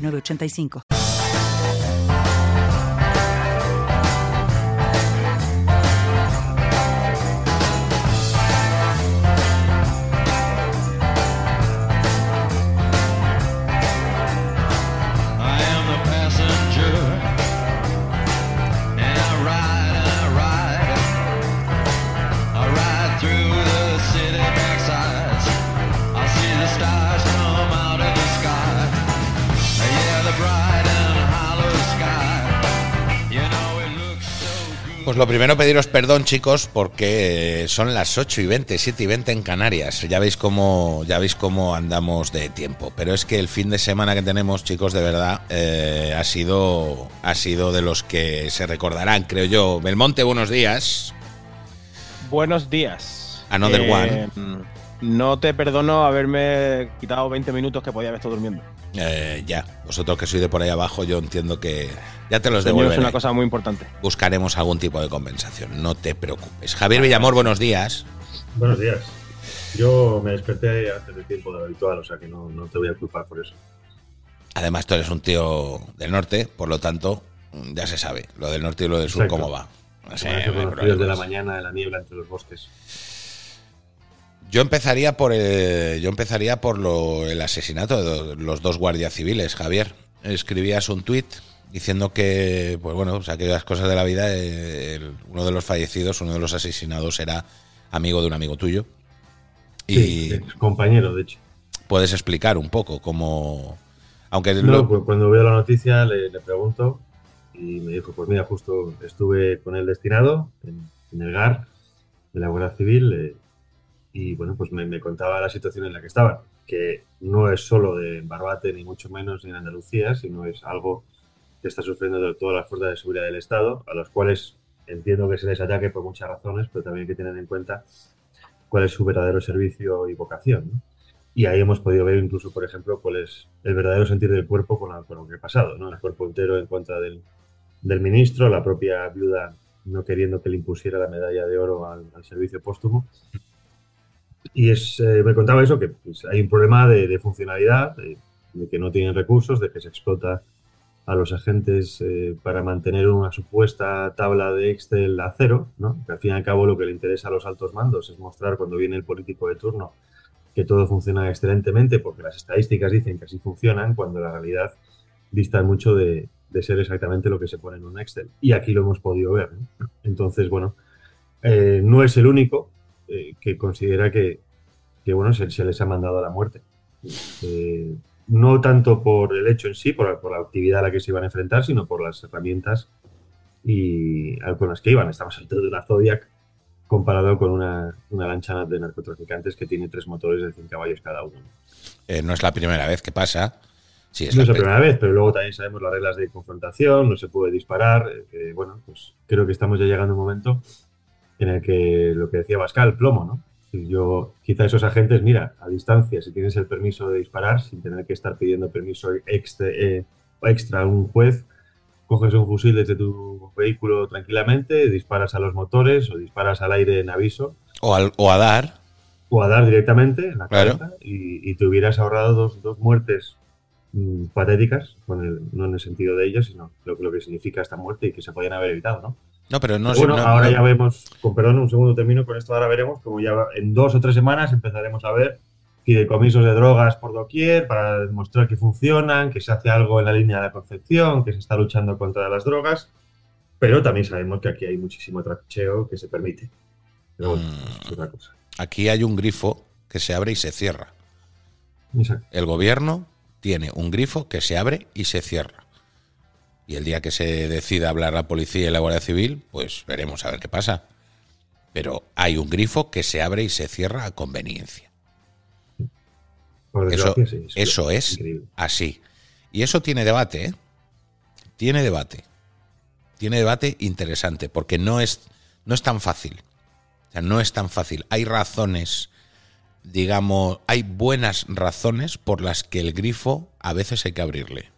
985. Lo primero pediros perdón, chicos, porque son las 8 y 20, 7 y 20 en Canarias. Ya veis cómo, ya veis cómo andamos de tiempo. Pero es que el fin de semana que tenemos, chicos, de verdad, eh, ha sido. Ha sido de los que se recordarán, creo yo. Belmonte, buenos días. Buenos días. Another eh, one. No te perdono haberme quitado 20 minutos que podía haber estado durmiendo. Eh, ya, vosotros que sois de por ahí abajo, yo entiendo que ya te los devuelvo. Es una cosa muy importante. Buscaremos algún tipo de compensación, no te preocupes. Javier Villamor, buenos días. Buenos días. Yo me desperté antes de tiempo de lo habitual, o sea que no, te voy a culpar por eso. Además, tú eres un tío del norte, por lo tanto, ya se sabe, lo del norte y lo del sur, cómo va. No sé, los de la mañana, de la niebla entre los bosques. Yo empezaría por el, yo empezaría por lo, el asesinato de los dos guardias civiles, Javier. Escribías un tuit diciendo que, pues bueno, o sea, que las cosas de la vida, uno de los fallecidos, uno de los asesinados era amigo de un amigo tuyo. Y compañero, de hecho. Puedes explicar un poco cómo... Aunque no, pues cuando veo la noticia le, pregunto y me dijo, pues mira, justo estuve con el destinado en, el GAR de la Guardia Civil. Eh, y bueno, pues me, contaba la situación en la que estaban, que no es solo de Barbate, ni mucho menos en Andalucía, sino es algo que está sufriendo de todas las fuerzas de seguridad del Estado, a los cuales entiendo que se les ataque por muchas razones, pero también hay que tener en cuenta cuál es su verdadero servicio y vocación. Y ahí hemos podido ver incluso, por ejemplo, cuál es el verdadero sentir del cuerpo con, lo que ha pasado, ¿no? El cuerpo entero en contra del, del, ministro, la propia viuda no queriendo que le impusiera la medalla de oro al servicio póstumo. Y es, eh, me contaba eso, que pues, hay un problema de, funcionalidad, de, que no tienen recursos, de que se explota a los agentes eh, para mantener una supuesta tabla de Excel a cero, ¿no? que al fin y al cabo lo que le interesa a los altos mandos es mostrar cuando viene el político de turno que todo funciona excelentemente porque las estadísticas dicen que así funcionan, cuando la realidad dista mucho de, ser exactamente lo que se pone en un Excel. Y aquí lo hemos podido ver. Entonces, bueno, eh, no es el único, eh, que considera que, bueno, se, les ha mandado a la muerte. Eh, no tanto por el hecho en sí, por, la actividad a la que se iban a enfrentar, sino por las herramientas y con las que iban. Estamos hablando de una Zodiac comparado con una, lancha de narcotraficantes que tiene tres motores de 100 caballos cada uno. Eh, no es la primera vez que pasa. Sí, es no es la primera vez, pero luego también sabemos las reglas de confrontación, no se puede disparar. bueno, pues creo que estamos ya llegando a un momento en el que lo que decía Pascal, plomo, ¿no? Si yo, quizá esos agentes, mira, a distancia, si tienes el permiso de disparar, sin tener que estar pidiendo permiso extra, eh, extra a un juez, coges un fusil desde tu vehículo tranquilamente, disparas a los motores o disparas al aire en aviso. O, o a dar. O a dar directamente en la cabeza y, te hubieras ahorrado dos, dos muertes mm, patéticas, con el, no en el sentido de ellas, sino lo, lo que significa esta muerte y que se podían haber evitado, ¿no? No, pero no Bueno, ahora ya vemos, con perdón, un segundo término, con esto ahora veremos, como ya en dos o tres semanas empezaremos a ver fideicomisos de drogas por doquier para demostrar que funcionan, que se hace algo en la línea de la concepción, que se está luchando contra las drogas, pero también sabemos que aquí hay muchísimo tracheo que se permite. Pero bueno, mm. es otra cosa. Aquí hay un grifo que se abre y se cierra. El gobierno tiene un grifo que se abre y se cierra. Y el día que se decida hablar la policía y la Guardia Civil, pues veremos a ver qué pasa. Pero hay un grifo que se abre y se cierra a conveniencia. Eso, eso es así. Y eso tiene debate, ¿eh? Tiene debate. Tiene debate interesante, porque no es, no es tan fácil. O sea, no es tan fácil. Hay razones, digamos, hay buenas razones por las que el grifo a veces hay que abrirle.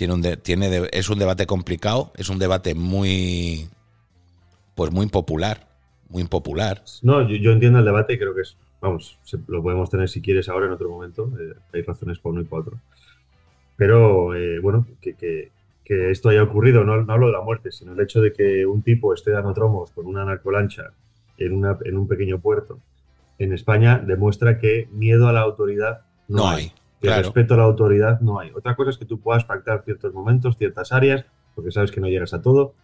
Tiene un de- tiene de- es un debate complicado, es un debate muy, pues muy impopular, muy impopular. No, yo, yo entiendo el debate y creo que es, vamos, se- lo podemos tener si quieres ahora en otro momento. eh, hay razones para uno y para otro. Pero, eh, bueno, que, que- que esto haya ocurrido, no, no hablo de la muerte, sino el hecho de que un tipo esté dando tromos con una narcolancha en, una, en un pequeño puerto en España demuestra que miedo a la autoridad no, No hay. hay, Que claro. respeto a la autoridad no hay. Otra cosa es que tú puedas pactar ciertos momentos, ciertas áreas, porque sabes que no llegas a todo,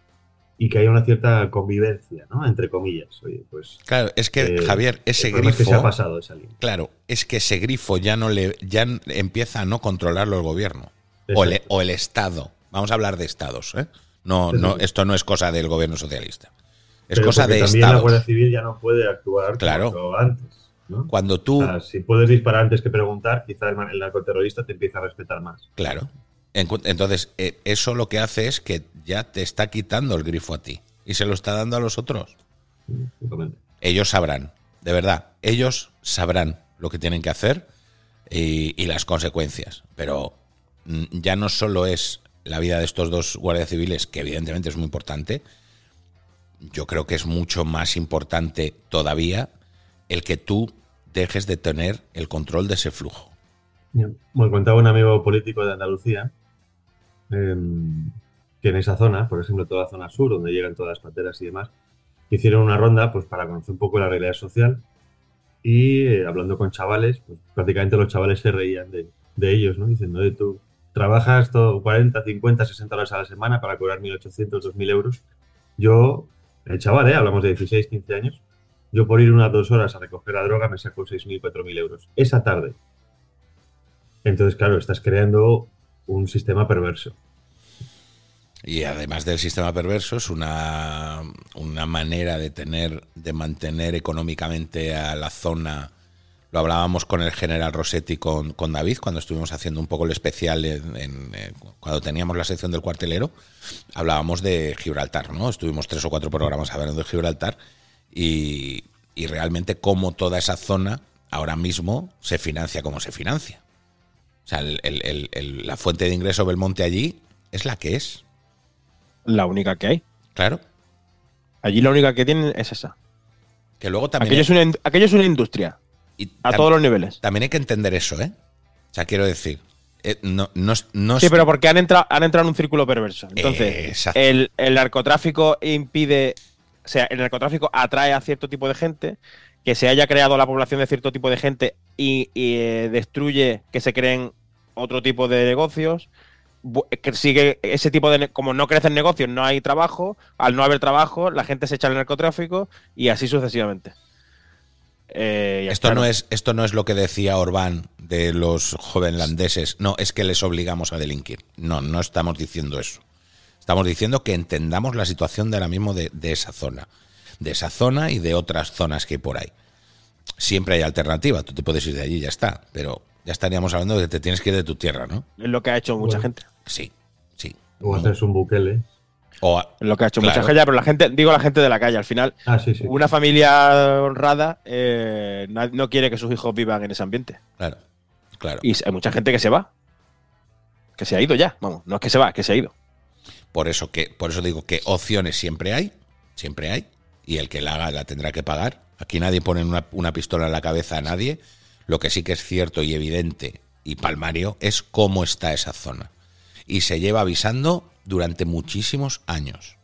y que haya una cierta convivencia, ¿no? Entre comillas. Oye, pues Claro, es que Eh, Javier, ese problema es que se grifo, ha pasado esa línea. claro, es que ese grifo ya no le, ya empieza a no controlarlo el gobierno o o el Estado. Vamos a hablar de estados, ¿eh? No, no, esto no es cosa del gobierno socialista. Es Pero cosa de también la estados. Guardia Civil ya no puede actuar Claro. antes. ¿No? Cuando tú, O sea, si puedes disparar antes que preguntar, quizá el, narcoterrorista te empieza a respetar más. claro. Entonces, eh, eso lo que hace es que ya te está quitando el grifo a ti y se lo está dando a los otros. Ellos sabrán, de verdad, ellos sabrán lo que tienen que hacer y, y las consecuencias. Pero mm, ya no solo es la vida de estos dos guardias civiles, que evidentemente es muy importante, yo creo que es mucho más importante todavía el que tú dejes de tener el control de ese flujo. Me contaba un amigo político de Andalucía em, que en esa zona, por ejemplo, toda la zona sur, donde llegan todas las pateras y demás, hicieron una ronda pues para conocer un poco la realidad social y eh, hablando con chavales, pues prácticamente los chavales se reían de, de ellos, ¿no? Diciendo, "Oye, tú trabajas todo 40, 50, 60 horas a la semana para cobrar 1.800, 2.000 euros. Yo, el chaval, ¿eh? Hablamos de 16, 15 años. Yo por ir unas dos horas a recoger la droga me saco 6.000, 4.000 euros. Esa tarde. Entonces, claro, estás creando un sistema perverso. Y además del sistema perverso, es una, una manera de tener, de mantener económicamente a la zona. Lo hablábamos con el general Rossetti, con, con David, cuando estuvimos haciendo un poco el especial, en, eh, cuando teníamos la sección del cuartelero, hablábamos de Gibraltar, ¿no? Estuvimos tres o cuatro programas hablando de Gibraltar y, y realmente cómo toda esa zona ahora mismo se financia como se financia. O sea, el- el- el- el- la fuente de ingreso Belmonte allí es la que es. La única que hay. Claro. Allí la única que tienen es esa. Que luego también. Aquello es, una, aquello es una industria. y A todos los niveles. También hay que entender eso, ¿eh? O sea, quiero decir. eh, no, no, Sí, es- pero porque han entrado, han entrado en un círculo perverso. Entonces, el narcotráfico impide. O sea, el narcotráfico atrae a cierto tipo de gente, que se haya creado la población de cierto tipo de gente y, y, eh, destruye que se creen otro tipo de negocios. Bu- Que sigue ese tipo de. Como no crecen negocios, no hay trabajo. Al no haber trabajo, la gente se echa al narcotráfico y así sucesivamente. Eh, Esto no, es, esto no es lo que decía Orbán de los jovenlandeses. No, es que les obligamos a delinquir. No, no estamos diciendo eso. Estamos diciendo que entendamos la situación de ahora mismo de, de esa zona. De esa zona y de otras zonas que hay por ahí. Siempre hay alternativa. Tú te puedes ir de allí y ya está. Pero ya estaríamos hablando de que te tienes que ir de tu tierra, ¿no? Es lo que ha hecho mucha gente. Sí, sí. O hacerse un buquele. O a- Es lo que ha hecho Claro. mucha gente, pero la gente, digo la gente de la calle, al final, Ah, sí, sí. una familia honrada eh, no quiere que sus hijos vivan en ese ambiente. claro, claro. Y hay mucha gente que se va. Que se ha ido ya. Vamos, no es que se va, que se ha ido. Por eso que, por eso digo que opciones siempre hay, siempre hay, y el que la haga la tendrá que pagar. Aquí nadie pone una, una pistola en la cabeza a nadie. Lo que sí que es cierto y evidente y palmario es cómo está esa zona. Y se lleva avisando durante muchísimos años.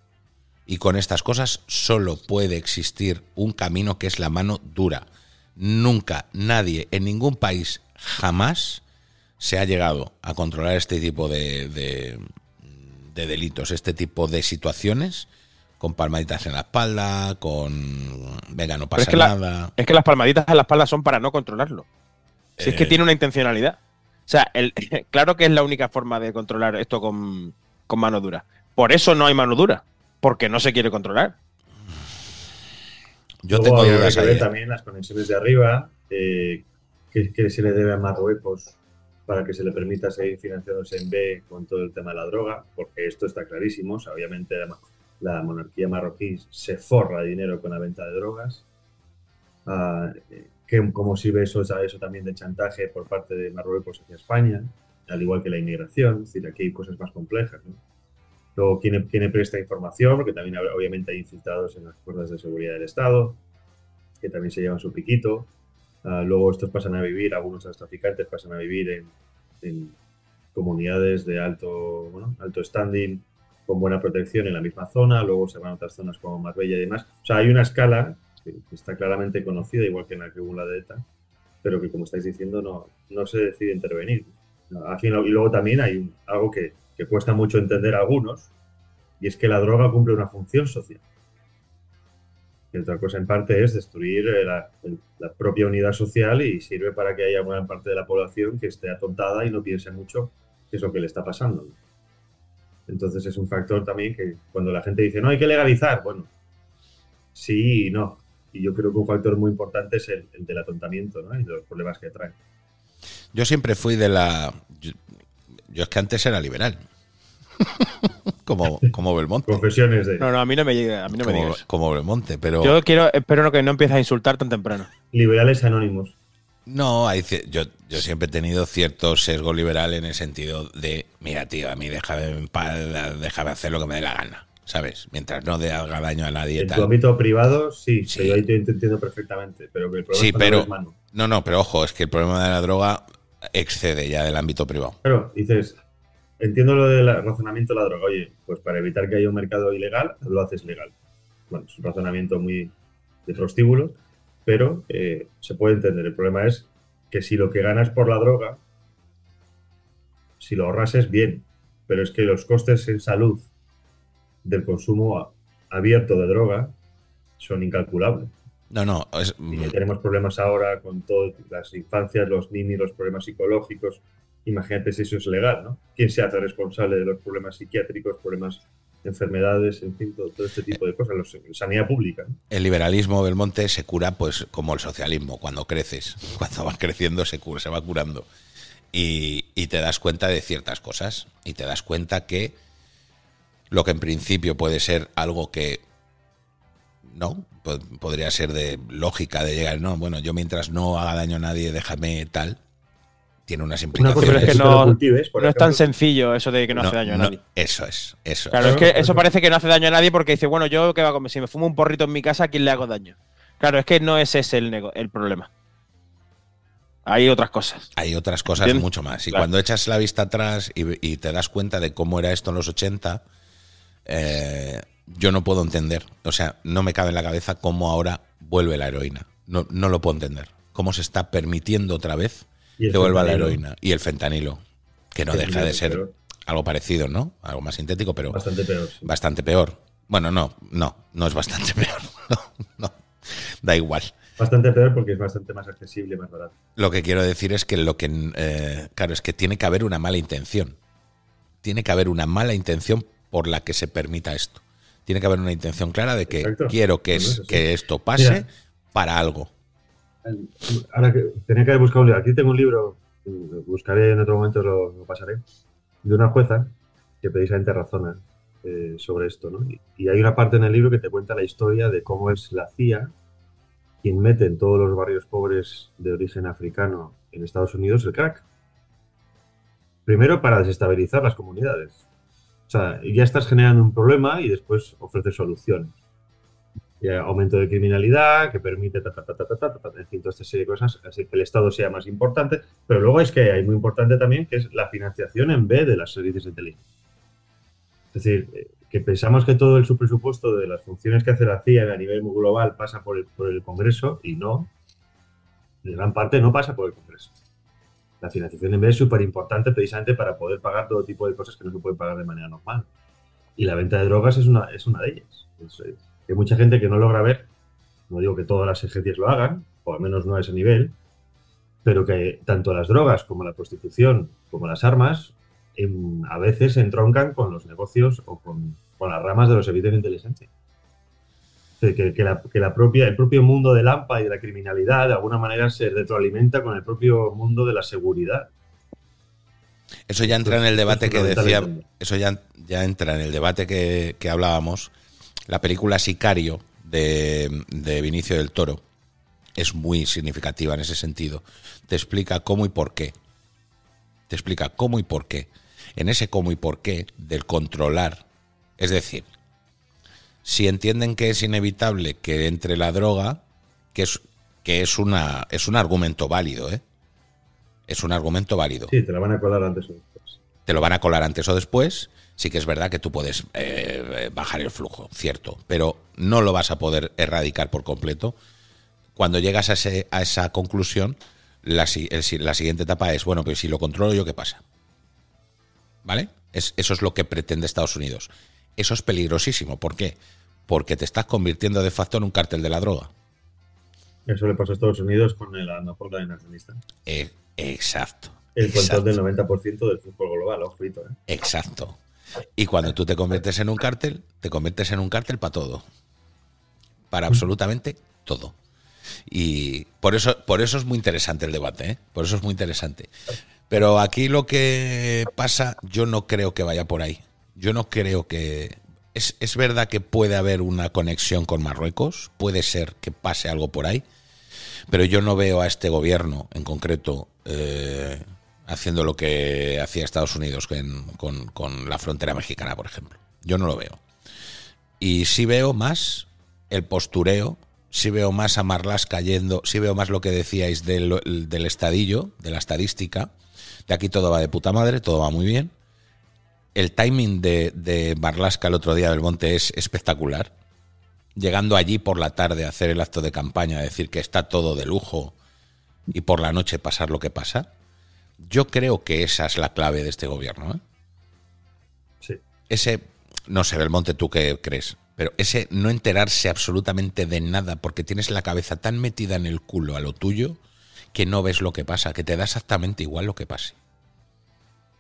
Y con estas cosas solo puede existir un camino que es la mano dura. Nunca, nadie, en ningún país, jamás se ha llegado a controlar este tipo de, de, de delitos, este tipo de situaciones, con palmaditas en la espalda, con venga, no pasa es que, la- nada. es que las palmaditas en la espalda son para no controlarlo. Si es que Eh. tiene una intencionalidad. O sea, el- claro que es la única forma de controlar esto con, con mano dura. Por eso no hay mano dura. Porque no se quiere controlar. Yo Luego tengo dudas que ver ¿eh? también las conexiones de arriba, eh, que, que se le debe a Marruecos para que se le permita seguir financiándose en B con todo el tema de la droga, porque esto está clarísimo. obviamente la, la, monarquía marroquí se forra de dinero con la venta de drogas. Uh, que, ¿Cómo sirve eso, eso también de chantaje por parte de Marruecos hacia España? Al igual que la inmigración, es decir, aquí hay cosas más complejas. ¿no? Luego, ¿quién, ¿quién, presta información? Porque también obviamente hay infiltrados en las fuerzas de seguridad del Estado, que también se llevan su piquito. Uh, luego estos pasan a vivir, algunos de los traficantes pasan a vivir en, comunidades de alto, alto standing con buena protección en la misma zona, luego se van a otras zonas como Marbella y demás. O sea, hay una escala que, está claramente conocida, igual que en la que hubo la de ETA, pero que, como estáis diciendo, no, no se decide intervenir. y luego también hay algo que, que cuesta mucho entender a algunos, y es que la droga cumple una función social. Y otra cosa en parte es destruir eh, la, propia unidad social y sirve para que haya buena parte de la población que esté atontada y no piense mucho qué es lo que le está pasando. Entonces es un factor también que cuando la gente dice, no, hay que legalizar, bueno, sí y no. Y yo creo que un factor muy importante es el, del atontamiento ¿no? y los problemas que trae. Yo siempre fui de la... yo es que antes era liberal. como, como Belmonte. Confesiones de. No, no, a mí no me llega, a mí no como, me digas. Como Belmonte, pero. Yo quiero, espero que no empieces a insultar tan temprano. Liberales anónimos. No, hay, yo, yo siempre he tenido cierto sesgo liberal en el sentido de, mira, tío, a mí déjame en paz, déjame hacer lo que me dé la gana, ¿sabes? Mientras no de haga daño a nadie. En tal. tu ámbito privado, sí, sí. Pero ahí te entiendo perfectamente, pero que el problema sí, es pero, mano. No, no, pero ojo, es que el problema de la droga excede ya del ámbito privado. Claro, dices, entiendo lo del razonamiento de la droga. Oye, pues para evitar que haya un mercado ilegal, lo haces legal. Bueno, es un razonamiento muy de prostíbulo, pero eh, se puede entender. El problema es que si lo que ganas por la droga, si lo ahorras es bien, pero es que los costes en salud del consumo abierto de droga son incalculables. No, no. Es... Y tenemos problemas ahora con todas las infancias, los niños, los problemas psicológicos, imagínate si eso es legal, ¿no? ¿Quién se hace responsable de los problemas psiquiátricos, problemas de enfermedades, en fin, todo, este tipo de cosas, los, sanidad pública? El liberalismo del monte se cura pues como el socialismo, cuando creces, cuando vas creciendo se va curando. Y te das cuenta de ciertas cosas y te das cuenta que lo que en principio puede ser algo que no, podría ser de lógica de llegar, no, bueno, yo mientras no haga daño a nadie, déjame tal, tiene unas implicaciones. Es que no, cultives, no es tan sencillo eso de que no, no hace daño a nadie. eso es, eso Claro, es que eso parece que no hace daño a nadie porque dice, bueno, yo qué va a comer, si me fumo un porrito en mi casa, ¿a quién le hago daño? Claro, es que no es ese el, el problema. Hay otras cosas. Hay otras cosas ¿Entiendes? mucho más. Y claro. cuando echas la vista atrás y, y, te das cuenta de cómo era esto en los 80, eh, yo no puedo entender. O sea, no me cabe en la cabeza cómo ahora vuelve la heroína. No, no lo puedo entender. Cómo se está permitiendo otra vez que vuelva la heroína. Y el fentanilo, que no deja de ser peor. algo parecido, ¿no? Algo más sintético, pero bastante peor. Sí. Bastante peor. Bueno, no, no, no es bastante peor. No, no, da igual. Bastante peor porque es bastante más accesible más barato. Lo que quiero decir es que lo que, eh, claro, es que tiene que haber una mala intención. Tiene que haber una mala intención por la que se permita esto. Tiene que haber una intención clara de que Exacto. quiero que, es, que esto pase Mira, para algo. Ahora que tenía que haber buscado un libro. Aquí tengo un libro, lo buscaré en otro momento, lo, pasaré, de una jueza que precisamente razona eh, sobre esto. ¿no? Y, y, hay una parte en el libro que te cuenta la historia de cómo es la CIA quien mete en todos los barrios pobres de origen africano en Estados Unidos el crack. Primero para desestabilizar las comunidades. O sea, ya estás generando un problema y después ofreces soluciones. Y aumento de criminalidad que permite, ta, ta, ta, en fin, toda esta serie de cosas, así que el Estado sea más importante. Pero luego es que hay muy importante también que es la financiación en B de las servicios de inteligencia. Es decir, que pensamos que todo el subpresupuesto de las funciones que hace la CIA a nivel global pasa por el, por el Congreso y no. En gran parte no pasa por el Congreso. La financiación en B es súper importante precisamente para poder pagar todo tipo de cosas que no se pueden pagar de manera normal. Y la venta de drogas es una, es una de ellas. Es, hay mucha gente que no logra ver, no digo que todas las agencias lo hagan, o al menos no a ese nivel, pero que tanto las drogas como la prostitución, como las armas, en, a veces entroncan con los negocios o con, con las ramas de los servicios de inteligencia. Que, que, la, que, la, propia, el propio mundo del AMPA y de la criminalidad de alguna manera se retroalimenta con el propio mundo de la seguridad. Eso ya entra en el debate que decía, eso ya, ya entra en el debate que, que hablábamos. La película Sicario de, de Vinicio del Toro es muy significativa en ese sentido. Te explica cómo y por qué. Te explica cómo y por qué. En ese cómo y por qué del controlar. Es decir, si entienden que es inevitable que entre la droga, que es, que es, una, es un argumento válido, ¿eh? Es un argumento válido. Sí, te la van a colar antes o después. Te lo van a colar antes o después. Sí que es verdad que tú puedes eh, bajar el flujo, cierto, pero no lo vas a poder erradicar por completo cuando llegas a, ese, a esa conclusión, la, la, siguiente etapa es, bueno, pero si lo controlo yo, ¿qué pasa? ¿Vale? Es, eso es lo que pretende Estados Unidos. Eso es peligrosísimo. ¿Por qué? Porque te estás convirtiendo de facto en un cártel de la droga. Eso le pasó a Estados Unidos con el anapola en Afganistán. Eh, exacto. El control del 90% del fútbol global, ojito. ¿eh? Exacto. Y cuando tú te conviertes en un cártel, te conviertes en un cártel para todo. Para absolutamente todo. Y por eso, por eso es muy interesante el debate, ¿eh? por eso es muy interesante. Pero aquí lo que pasa, yo no creo que vaya por ahí. Yo no creo que... Es, es verdad que puede haber una conexión con Marruecos, puede ser que pase algo por ahí, pero yo no veo a este gobierno en concreto eh, haciendo lo que hacía Estados Unidos con, la frontera mexicana, por ejemplo. Yo no lo veo. Y sí veo más el postureo si veo más a Marlas cayendo, si veo más lo que decíais del, estadillo, de la estadística. De aquí todo va de puta madre, todo va muy bien. El timing de, de Marlasca el otro día del Monte es espectacular. Llegando allí por la tarde a hacer el acto de campaña, a decir que está todo de lujo y por la noche pasar lo que pasa. Yo creo que esa es la clave de este gobierno. ¿eh? Sí. Ese, no sé, Belmonte, ¿tú qué crees? Pero ese no enterarse absolutamente de nada porque tienes la cabeza tan metida en el culo a lo tuyo que no ves lo que pasa, que te da exactamente igual lo que pase.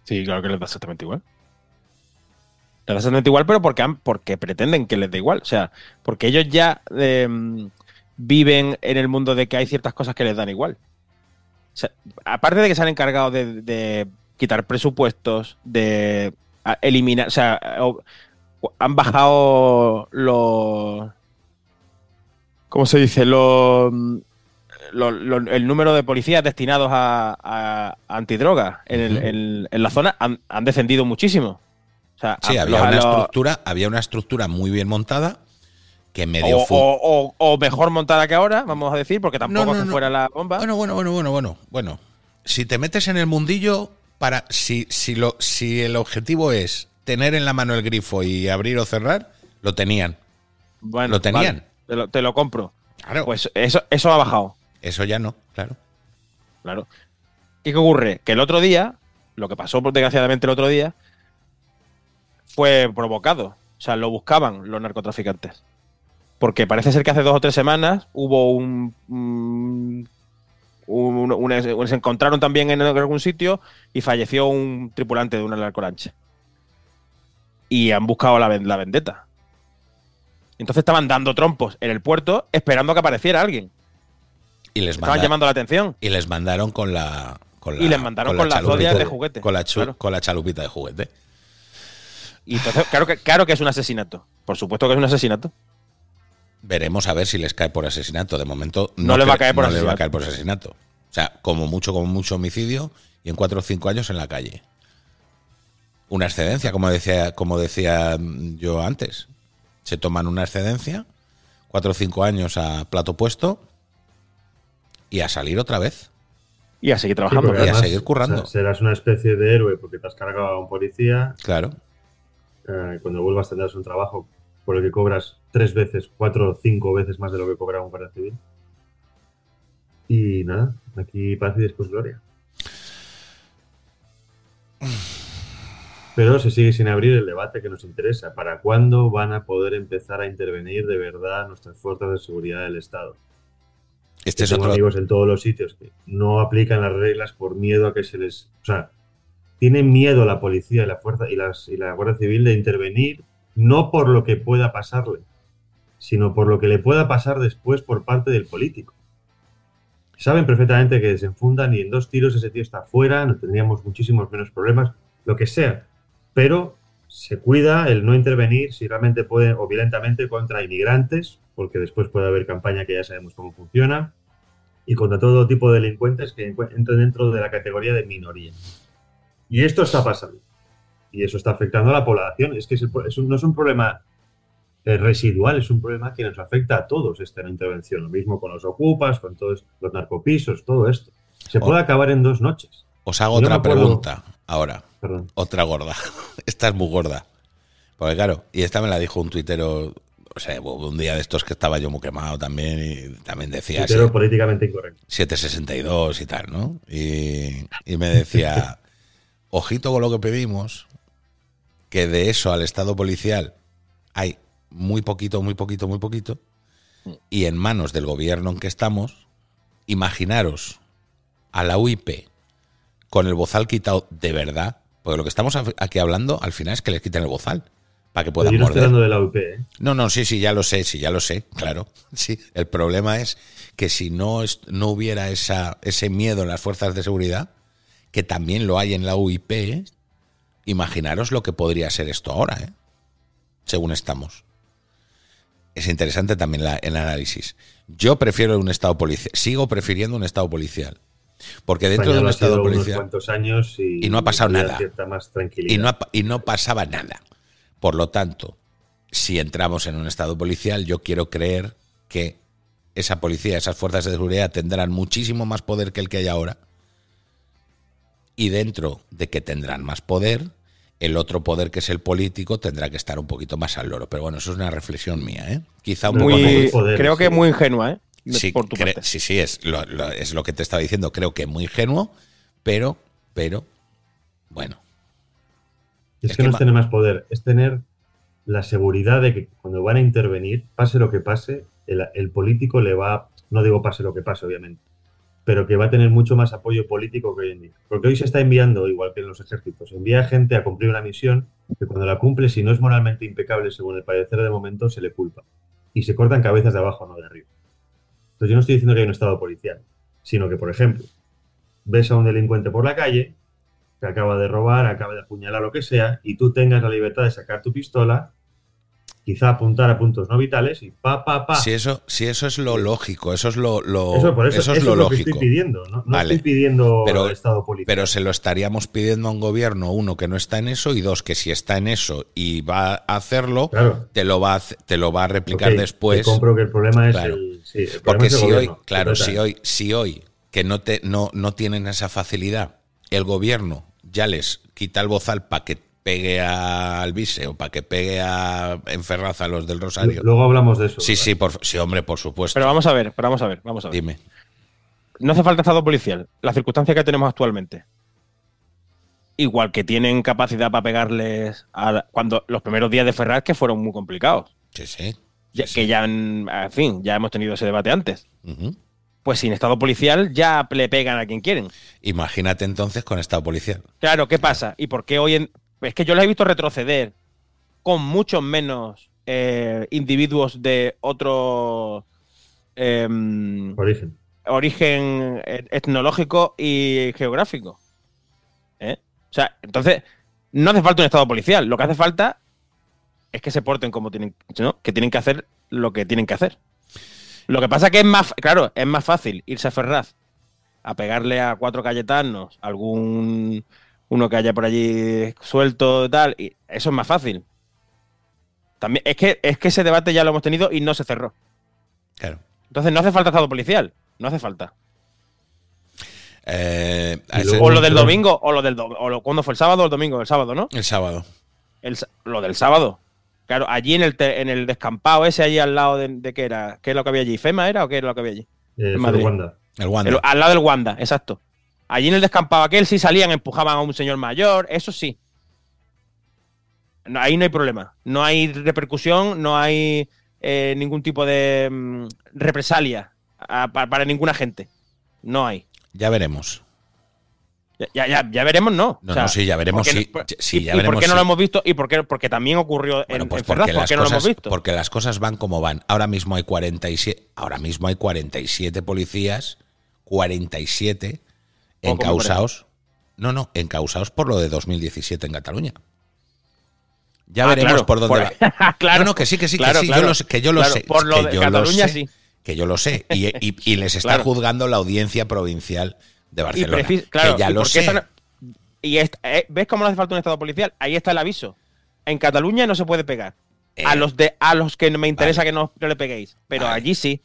Sí, claro que les da exactamente igual. Les da exactamente igual, pero porque, porque pretenden que les dé igual. O sea, porque ellos ya em, viven en el mundo de que hay ciertas cosas que les dan igual. Aparte de que se han encargado de, de quitar presupuestos, de eliminar, o sea, han bajado los. ¿Cómo se dice? Los, el número de policías destinados a, a antidrogas en, la zona han, descendido muchísimo. sí, había, una estructura, había una estructura muy bien montada que medio o, o, mejor montada que ahora, vamos a decir, porque tampoco se fuera la bomba. Bueno, bueno, bueno, bueno, bueno, bueno. Si te metes en el mundillo, para si, si, lo, si el objetivo es tener en la mano el grifo y abrir o cerrar, lo tenían. Bueno, lo tenían. te, lo, compro. Claro. Pues eso, eso ha bajado. Eso ya no, claro. Claro. ¿Y qué ocurre? Que el otro día, lo que pasó desgraciadamente el otro día, fue provocado. O sea, lo buscaban los narcotraficantes. Porque parece ser que hace dos o tres semanas hubo un, un, se encontraron también en algún sitio y falleció un tripulante de una narcolancha y han buscado la, la vendetta. Entonces estaban dando trompos en el puerto esperando que apareciera alguien. Y les Estaban llamando la atención. Y les mandaron con la. y les mandaron con, la las de juguete. Con la, con la chalupita de juguete. Y entonces, claro que, claro que es un asesinato. Por supuesto que es un asesinato. Veremos a ver si les cae por asesinato. De momento no, le va a caer por va a caer por asesinato. O sea, como mucho, como mucho homicidio y en cuatro o cinco años en la calle una excedencia, como decía, como decía yo antes. Se toman una excedencia, cuatro o cinco años a plato puesto y a salir otra vez. Y a seguir trabajando. y a seguir currando. serás una especie de héroe porque te has cargado a un policía. Claro. Eh, cuando vuelvas tendrás un trabajo por el que cobras tres veces, cuatro o cinco veces más de lo que cobra un guardia civil. Y nada, aquí paz y después gloria. Pero se sigue sin abrir el debate que nos interesa. ¿Para cuándo van a poder empezar a intervenir de verdad nuestras fuerzas de seguridad del Estado? Este es amigos en todos los sitios que no aplican las reglas por miedo a que se les... O sea, tienen miedo la policía y la fuerza y, las, y la Guardia Civil de intervenir no por lo que pueda pasarle, sino por lo que le pueda pasar después por parte del político. Saben perfectamente que desenfundan y en dos tiros ese tío está fuera, no tendríamos muchísimos menos problemas lo que sea. Pero se cuida el no intervenir si realmente puede, o violentamente, contra inmigrantes, porque después puede haber campaña que ya sabemos cómo funciona, y contra todo tipo de delincuentes que entren dentro de la categoría de minoría. Y esto está pasando. Y eso está afectando a la población. Es que no es un problema eh, residual, es un problema que nos afecta a todos esta intervención. Lo mismo con los ocupas, con todos los narcopisos, todo esto. Se puede acabar en dos noches. Os hago otra pregunta ahora. Otra gorda. esta es muy gorda. Porque claro, y esta me la dijo un tuitero, o sea, un día de estos que estaba yo muy quemado también y también decía... Tuitero políticamente incorrecto. 762 y tal, ¿no? Y, y me decía, ojito con lo que pedimos, que de eso al Estado policial hay muy poquito, muy poquito, muy poquito, y en manos del gobierno en que estamos, imaginaros a la UIP con el bozal quitado de verdad, porque lo que estamos aquí hablando al final es que les quiten el bozal para que puedan no morder. de la UIP, ¿eh? No, no, sí, sí, ya lo sé, sí, ya lo sé, claro. Sí, el problema es que si no, no hubiera esa, ese miedo en las fuerzas de seguridad, que también lo hay en la UIP, imaginaros lo que podría ser esto ahora, ¿eh? según estamos. Es interesante también el análisis. Yo prefiero un estado policial, sigo prefiriendo un estado policial. Porque dentro de un estado policial. años y, no ha pasado nada. y, no y no pasaba nada. Por lo tanto, si entramos en un estado policial, yo quiero creer que esa policía, esas fuerzas de seguridad tendrán muchísimo más poder que el que hay ahora. Y dentro de que tendrán más poder, el otro poder que es el político tendrá que estar un poquito más al loro. Pero bueno, eso es una reflexión mía, ¿eh? Quizá un muy, Creo que es muy ingenua, ¿eh? Sí, sí, sí, es lo, es lo que te estaba diciendo. Creo que muy ingenuo, pero, pero, bueno. Es, que, no es tener más poder, es tener la seguridad de que cuando van a intervenir, pase lo que pase, el, el político le va, no digo pase lo que pase, obviamente, pero que va a tener mucho más apoyo político que hoy en día. Porque hoy se está enviando, igual que en los ejércitos, envía gente a cumplir una misión que cuando la cumple, si no es moralmente impecable según el parecer de momento, se le culpa. Y se cortan cabezas de abajo, no de arriba. Entonces yo no estoy diciendo que hay un estado policial, sino que, por ejemplo, ves a un delincuente por la calle que acaba de robar, acaba de apuñalar, lo que sea, y tú tengas la libertad de sacar tu pistola quizá apuntar a puntos no vitales y pa, pa, pa. Si eso, si eso es lo lógico, eso es lo, eso, es lo, lógico. Que estoy pidiendo, no, estoy pidiendo pero, Estado político. Pero se lo estaríamos pidiendo a un gobierno, uno, que no está en eso, y dos, que si está en eso y va a hacerlo, te, lo va a, te lo va a replicar después. compro que el problema es el, Porque si hoy, claro, si hoy, si hoy que no, te, no, no tienen esa facilidad, el gobierno ya les quita el bozal para que pegue al Vise o para que pegue a Enferraza a los del Rosario. Luego hablamos de eso. Sí, sí, por, sí, hombre, por supuesto. Pero vamos a ver, pero vamos a ver, vamos a ver. Dime. No hace falta estado policial. La circunstancia que tenemos actualmente. Igual que tienen capacidad para pegarles a cuando los primeros días de Ferraz que fueron muy complicados. Sí, sí. que ya, en, fin, ya hemos tenido ese debate antes. Pues sin estado policial ya le pegan a quien quieren. Imagínate entonces con estado policial. Claro, ¿qué pasa? ¿Y por qué hoy en, es que yo los he visto retroceder con muchos menos eh, individuos de otro em, origen. origen etnológico y geográfico. ¿Eh? O sea, entonces, no hace falta un estado policial. Lo que hace falta es que se porten como tienen, ¿no? que tienen que hacer lo que tienen que hacer. Lo que pasa que es más, claro, es más fácil irse a Ferraz a pegarle a cuatro cayetanos, algún uno que haya por allí suelto y tal, y eso es más fácil. También, es que, es que ese debate ya lo hemos tenido y no se cerró. Claro. Entonces no hace falta estado policial, no hace falta. Eh, o lo del domingo, o lo del o ¿cuándo fue el sábado o el domingo? El sábado, ¿no? El sábado. lo del sábado. Claro, allí en el, en el descampado ese, allí al lado de, de, qué era, ¿qué es lo que había allí? ¿FEMA era o qué era lo que había allí? Eh, el Wanda. El Wanda. al lado del Wanda, exacto. Allí en el descampado aquel sí salían, empujaban a un señor mayor, eso sí. ahí no hay problema. No hay repercusión, no hay eh, ningún tipo de mm, represalia para, ninguna gente. No hay. Ya veremos. Ya, ya, ya, veremos, no. No, no, sí, ya veremos. sí, sí, ya veremos, por qué no lo hemos visto? Y por qué, porque también ocurrió en, pues porque ¿por qué no lo hemos visto? Porque las cosas van como van. Ahora mismo hay 47, ahora mismo hay 47 policías, 47 encausados no, no, encausados por lo de 2017 en Cataluña. Ya Ah, veremos claro, por dónde por- va. claro, no, no, que sí, que sí, claro, que sí, claro, yo lo sé, que yo lo sé. Por lo que de yo lo Cataluña, sé, sí. Que yo lo sé. Y, y- y les está juzgando la audiencia provincial de Y Barcelona. claro, que ya ¿y lo sé. están- y eh, ¿Ves cómo no hace falta un estado policial? Ahí está el aviso. En Cataluña no se puede pegar. a Eh, los de a los que me interesa vale. que no, no le peguéis. Pero Vale. allí sí.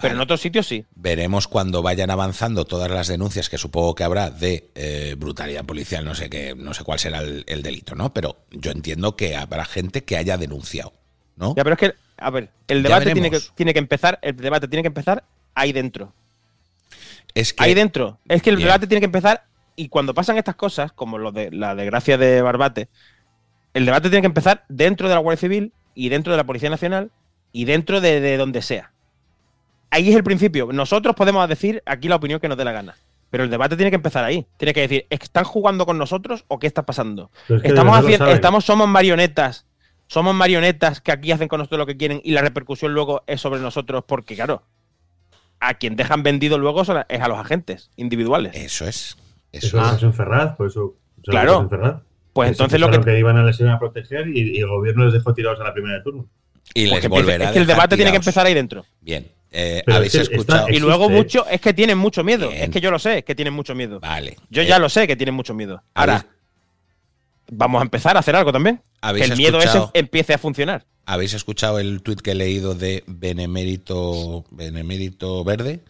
Pero en otros sitios sí. Veremos cuando vayan avanzando todas las denuncias que supongo que habrá de eh, brutalidad policial, no sé qué, no sé cuál será el, el delito, ¿no? Pero yo entiendo que habrá gente que haya denunciado, ¿no? Ya, pero es que, a ver, el debate tiene que, veremos. tiene que empezar, el debate tiene que empezar ahí dentro. Es que Ahí dentro. Es que el debate tiene que empezar y cuando pasan estas cosas, como lo de la desgracia de Barbate, el debate tiene que empezar dentro de la Guardia Civil y dentro de la Policía Nacional y dentro de, de donde sea. Ahí es el principio. Nosotros podemos decir aquí la opinión que nos dé la gana. Pero el debate tiene que empezar ahí. Tiene que decir, ¿están jugando con nosotros o qué está pasando? Es que Estamos haciendo, estamos, somos marionetas. Somos marionetas que aquí hacen con nosotros lo que quieren y la repercusión luego es sobre nosotros porque, claro, a quien dejan vendido luego son a- es a los agentes individuales. eso es. Eso Eso es. en Ferraz, por eso. eso Claro. pasó en Ferraz. Pues entonces lo que, que iban a les iban a proteger y, y el gobierno les dejó tirados a la primera de turno. Y les pues volverá es que el debate tiene que empezar ahí dentro. Bien. Eh, ¿Habéis es que está- escuchado? Y luego mucho, es que tienen mucho miedo. Bien. Es que yo lo sé, que tienen mucho miedo. Vale. Yo Eh, ya lo sé que tienen mucho miedo. Ahora, ¿habéis, vamos a empezar a hacer algo también. Que el miedo ese empiece a funcionar. ¿Habéis escuchado el tuit que he leído de Benemérito, Benemérito Verde?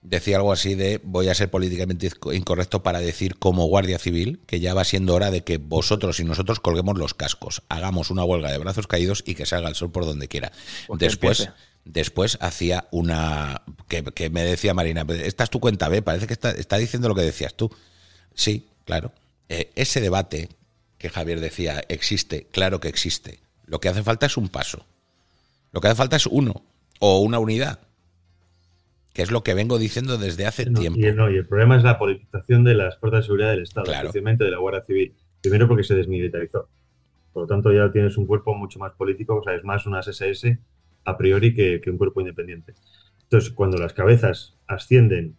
Decía algo así de voy a ser políticamente incorrecto para decir como Guardia Civil que ya va siendo hora de que vosotros y nosotros colguemos los cascos, hagamos una huelga de brazos caídos y que salga el sol por donde quiera. Pues después. Después hacía una que, que me decía Marina, esta es tu cuenta B, parece que está, está diciendo lo que decías tú. Sí, claro. Eh, ese debate que Javier decía existe, claro que existe. Lo que hace falta es un paso. Lo que hace falta es uno o una unidad. Que es lo que vengo diciendo desde hace No, tiempo. y, no, y el problema es la politización de las fuerzas de seguridad del Estado, Claro. especialmente de la Guardia Civil. Primero porque se desmilitarizó. Por lo tanto, ya tienes un cuerpo mucho más político, o sea, es más unas SS a priori que, un cuerpo independiente. Entonces, cuando las cabezas ascienden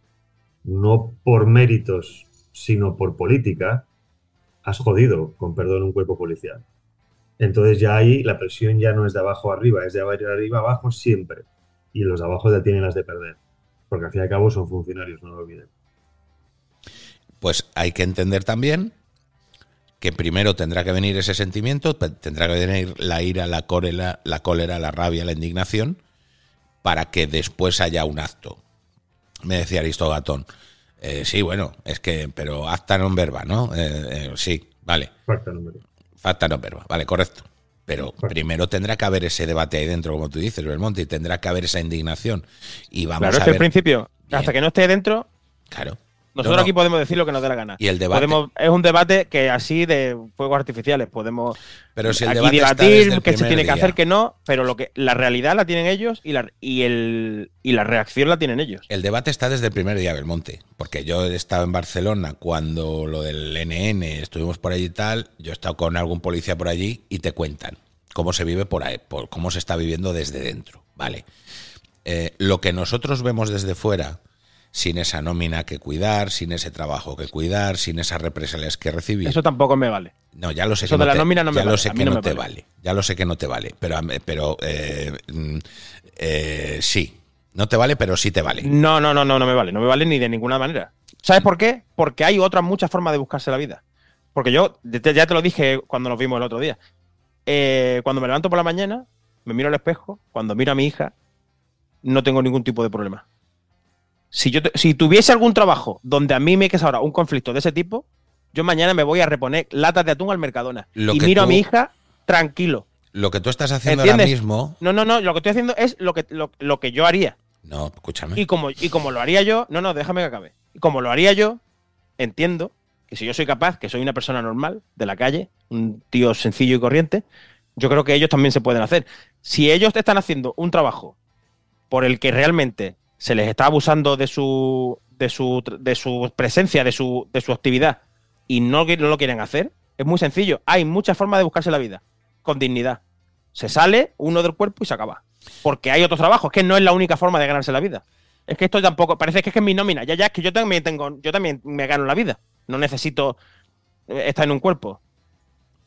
no por méritos, sino por política, has jodido, con perdón, un cuerpo policial. Entonces ya ahí la presión ya no es de abajo arriba, es de arriba abajo siempre. Y los de abajo ya tienen las de perder. Porque al fin y al cabo son funcionarios, no lo olviden. Pues hay que entender también que primero tendrá que venir ese sentimiento, tendrá que venir la ira, la cólera, la cólera, la rabia, la indignación, para que después haya un acto. Me decía Aristogatón. Eh, sí, bueno, es que, pero acta non verba, ¿no? Eh, eh, sí, vale. Facta número. Facta non verba, vale, correcto. Pero primero tendrá que haber ese debate ahí dentro, como tú dices, Belmonte, y tendrá que haber esa indignación. Y vamos Claro, es a que al ver. principio, Bien. hasta que no esté dentro, Claro. Nosotros No, no. aquí podemos decir lo que nos dé la gana. Y el debate. Podemos, es un debate que así de fuegos artificiales podemos Pero si el aquí debatir que se tiene que hacer que no, pero lo que la realidad la tienen ellos y la y el y la reacción la tienen ellos. El debate está desde el primer día, Belmonte, porque yo he estado en Barcelona cuando lo del NN, estuvimos por allí y tal, yo he estado con algún policía por allí y te cuentan cómo se vive por ahí, por cómo se está viviendo desde dentro, ¿vale? Eh, lo que nosotros vemos desde fuera, sin esa nómina que cuidar, sin ese trabajo que cuidar, sin esas represalias que recibir, Eso tampoco me vale. no, ya lo sé Eso que de no la te, nómina no me ya lo vale, sé a mí que no te vale. vale. Ya lo sé que no te vale, pero pero eh, mm, eh, sí, no te vale, pero sí te vale. No, no, no, no, no me vale. No me vale ni de ninguna manera. ¿Sabes por qué? Porque hay otras muchas formas de buscarse la vida. Porque yo, ya te lo dije cuando nos vimos el otro día. Eh, cuando me levanto por la mañana, me miro al espejo, cuando miro a mi hija, no tengo ningún tipo de problema. Si, yo si tuviese algún trabajo donde a mí me queda ahora un conflicto de ese tipo, yo mañana me voy a reponer latas de atún al Mercadona. Lo y miro a mi hija tranquilo. Lo que tú estás haciendo ahora mismo, No, no, no, lo que estoy haciendo es lo que, lo, lo que yo haría. no, escúchame. Y como, y como lo haría yo, no, no, déjame que acabe. Y como lo haría yo, entiendo que si yo soy capaz, que soy una persona normal de la calle, un tío sencillo y corriente, yo creo que ellos también se pueden hacer. Si ellos te están haciendo un trabajo por el que realmente se les está abusando de su, de su, de su presencia, de su, de su actividad, y no, no lo quieren hacer, es muy sencillo. Hay muchas formas de buscarse la vida, con dignidad. Se sale uno del cuerpo y se acaba. Porque hay otros trabajos, que no es la única forma de ganarse la vida. Es que esto tampoco, parece que es que es mi nómina. Ya, ya, es que yo también tengo, yo también me gano la vida. no necesito eh, estar en un cuerpo.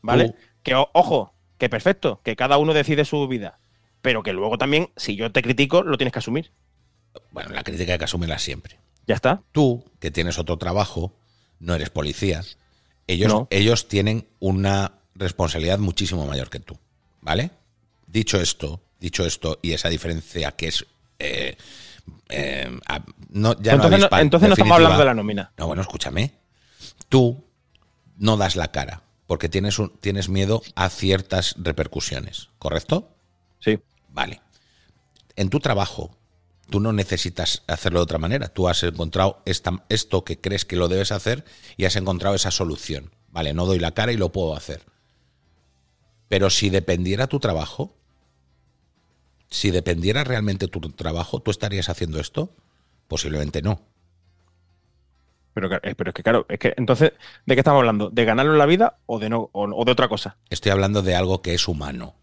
¿Vale? Tú- Que ojo, que perfecto, que cada uno decide su vida. Pero que luego también, si yo te critico, lo tienes que asumir. Bueno, la crítica hay que asumirla siempre. Ya está. Tú, que tienes otro trabajo, no eres policía, ellos, No. ellos tienen una responsabilidad muchísimo mayor que tú. ¿Vale? Dicho esto, dicho esto, y esa diferencia que es. eh, eh, no, ya entonces no, entonces no estamos hablando de la nómina. No, bueno, escúchame. Tú no das la cara porque tienes, un- tienes miedo a ciertas repercusiones, ¿correcto? Sí. Vale. En tu trabajo, tú no necesitas hacerlo de otra manera. Tú has encontrado esta- esto que crees que lo debes hacer y has encontrado esa solución. Vale, no doy la cara y lo puedo hacer. Pero si dependiera tu trabajo, si dependiera realmente tu trabajo, ¿tú estarías haciendo esto? Posiblemente no. Pero, eh, pero es que, claro, es que entonces, ¿de qué estamos hablando? ¿De ganarlo en la vida o de no o, o de otra cosa? Estoy hablando de algo que es humano.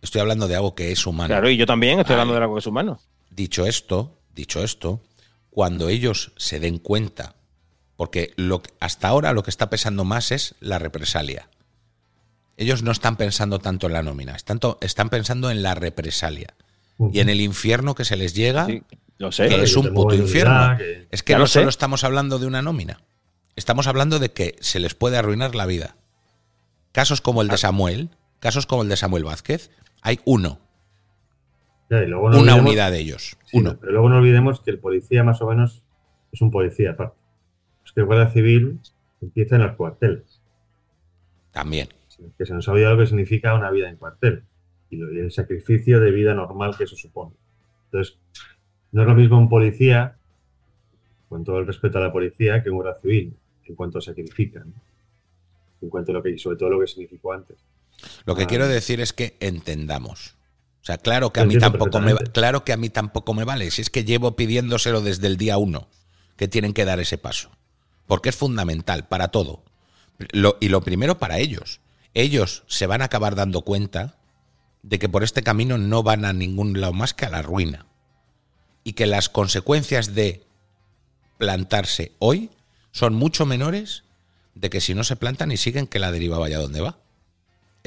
Estoy hablando de algo que es humano. Claro, y yo también estoy hablando de algo que es humano. Dicho esto, dicho esto, cuando ellos se den cuenta, porque lo, hasta ahora lo que está pesando más es la represalia. Ellos no están pensando tanto en la nómina, están, to- están pensando en la represalia y en el infierno que se les llega, Sí, lo sé. que es un puto infierno. que- Es que Ya no sé. solo estamos hablando de una nómina, estamos hablando de que se les puede arruinar la vida. Casos como el de Samuel, casos como el de Samuel Vázquez, hay uno, Ya, y luego no una olvidemos- unidad de ellos, Sí, uno. Pero luego no olvidemos que el policía más o menos es un policía aparte. Es que el guardia civil empieza en los cuarteles. También. Que se nos ha olvidado lo que significa una vida en cuartel. Y, el sacrificio de vida normal que eso supone. Entonces, no es lo mismo un policía, con todo el respeto a la policía, que un guardia civil, en cuanto sacrifica. ¿no? En cuanto a lo que, sobre todo lo que significó antes. Lo que Ah. quiero decir es que entendamos. O sea, claro que a mí tampoco me claro que a mí tampoco me vale. Si es que llevo pidiéndoselo desde el día uno, que tienen que dar ese paso. Porque es fundamental para todo. Lo- y lo primero para ellos. Ellos se van a acabar dando cuenta de que por este camino no van a ningún lado más que a la ruina. Y que las consecuencias de plantarse hoy son mucho menores de que si no se plantan y siguen que la deriva vaya donde va.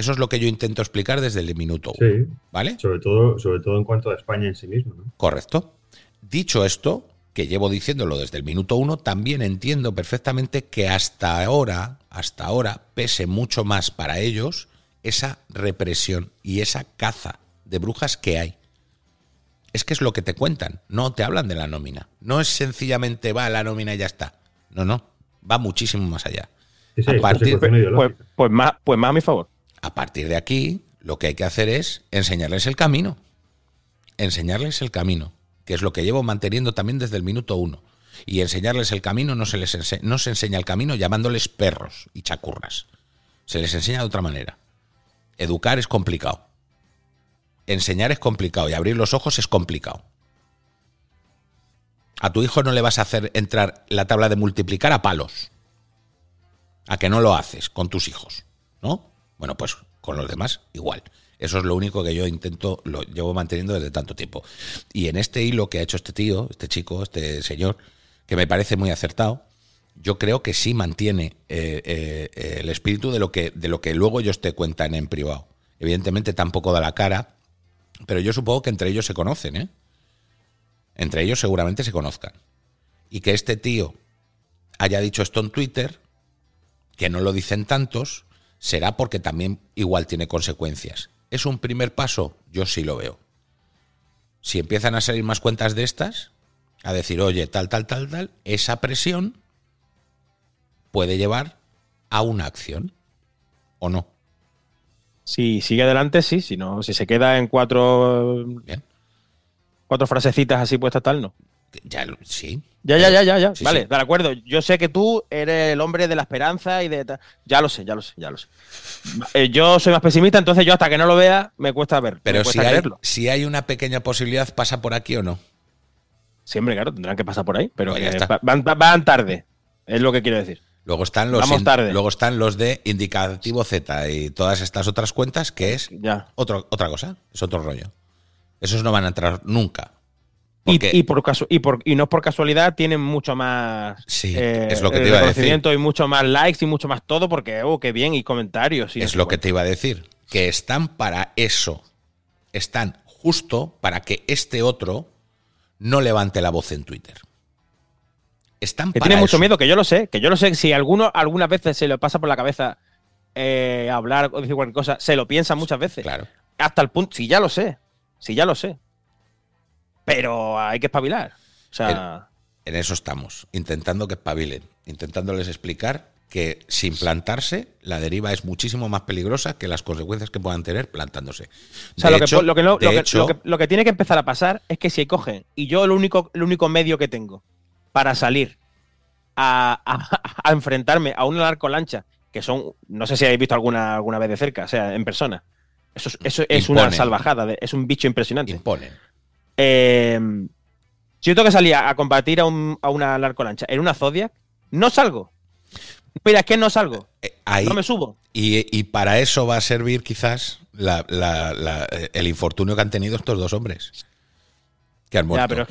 Eso es lo que yo intento explicar desde el minuto uno. Sí, ¿Vale? sobre todo, sobre todo en cuanto a España en sí mismo. ¿no? Correcto. Dicho esto, que llevo diciéndolo desde el minuto uno, también entiendo perfectamente que hasta ahora, hasta ahora, pese mucho más para ellos esa represión y esa caza de brujas que hay. Es que es lo que te cuentan, no te hablan de la nómina. No es sencillamente va la nómina y ya está. No, no, va muchísimo más allá. Sí, sí, A partir- Pues, pues más, pues más a mi favor. A partir de aquí, lo que hay que hacer es enseñarles el camino. Enseñarles el camino, que es lo que llevo manteniendo también desde el minuto uno. Y enseñarles el camino no se les no se enseña el camino llamándoles perros y chacurras. Se les enseña de otra manera. Educar es complicado. Enseñar es complicado y abrir los ojos es complicado. A tu hijo no le vas a hacer entrar la tabla de multiplicar a palos. A que no lo haces con tus hijos, ¿no? Bueno, pues con los demás igual. Eso es lo único que yo intento, lo llevo manteniendo desde tanto tiempo. Y en este hilo que ha hecho este tío, este chico, este señor, que me parece muy acertado, yo creo que sí mantiene eh, eh, el espíritu de lo, que, de lo que luego ellos te cuentan en privado. Evidentemente tampoco da la cara, pero yo supongo que entre ellos se conocen, ¿eh? Entre ellos seguramente se conozcan. Y que este tío haya dicho esto en Twitter, que no lo dicen tantos, será porque también igual tiene consecuencias. ¿Es un primer paso? Yo sí lo veo. Si empiezan a salir más cuentas de estas, a decir, oye, tal, tal, tal, tal, esa presión puede llevar a una acción. ¿O no? Si sigue adelante, sí. Si no, si se queda en cuatro, Bien. cuatro frasecitas así puestas tal, no. Ya, sí. Ya, ya, ya, ya, ya. Sí, vale, sí. de acuerdo. Yo sé que tú eres el hombre de la esperanza y de. Ya lo sé, ya lo sé, ya lo sé. Eh, yo soy más pesimista, entonces yo hasta que no lo vea me cuesta ver. Pero si hay, creerlo. si hay una pequeña posibilidad, ¿pasa por aquí o no? Siempre, claro, tendrán que pasar por ahí, pero Pues va- van, van tarde. Es lo que quiero decir. Luego están los in- tarde. luego están los de indicativo Z y todas estas otras cuentas que es Ya. otro, otra cosa, es otro rollo. Esos no van a entrar nunca. Y, Porque- y por y, por, y no por casualidad tienen mucho más Sí, eh, es lo que te iba a decir. y mucho más likes y mucho más todo porque, oh, qué bien, y comentarios. y Es lo que cuánto. te iba a decir. Que están para eso. Están justo para que este otro no levante la voz en Twitter. Están Que para tiene mucho miedo, que yo lo sé, que yo lo sé. Si alguno algunas veces se le pasa por la cabeza eh, hablar o decir cualquier cosa, se lo piensa muchas veces. Claro. Hasta el punto, si ya lo sé, si ya lo sé. Pero hay que espabilar. O sea, En eso estamos, intentando que espabilen, intentándoles explicar que sin plantarse, la deriva es muchísimo más peligrosa que las consecuencias que puedan tener plantándose. o sea, lo, que, lo, que no- lo que- hecho- lo que- lo que tiene que empezar a pasar es que si cogen, y yo el único, el único medio que tengo para salir a, a- a enfrentarme a una lancha que son, no sé si habéis visto alguna, alguna vez de cerca, o sea, en persona. Eso es, eso es una salvajada, es un bicho impresionante. imponen. Eh, si yo tengo que salir a, a combatir a, un- a una lancha en una Zodiac, no salgo. Mira, es que no salgo. Eh, ahí- No me subo. y, y para eso va a servir quizás la- la- la- el infortunio que han tenido estos dos hombres. Que han muerto. pero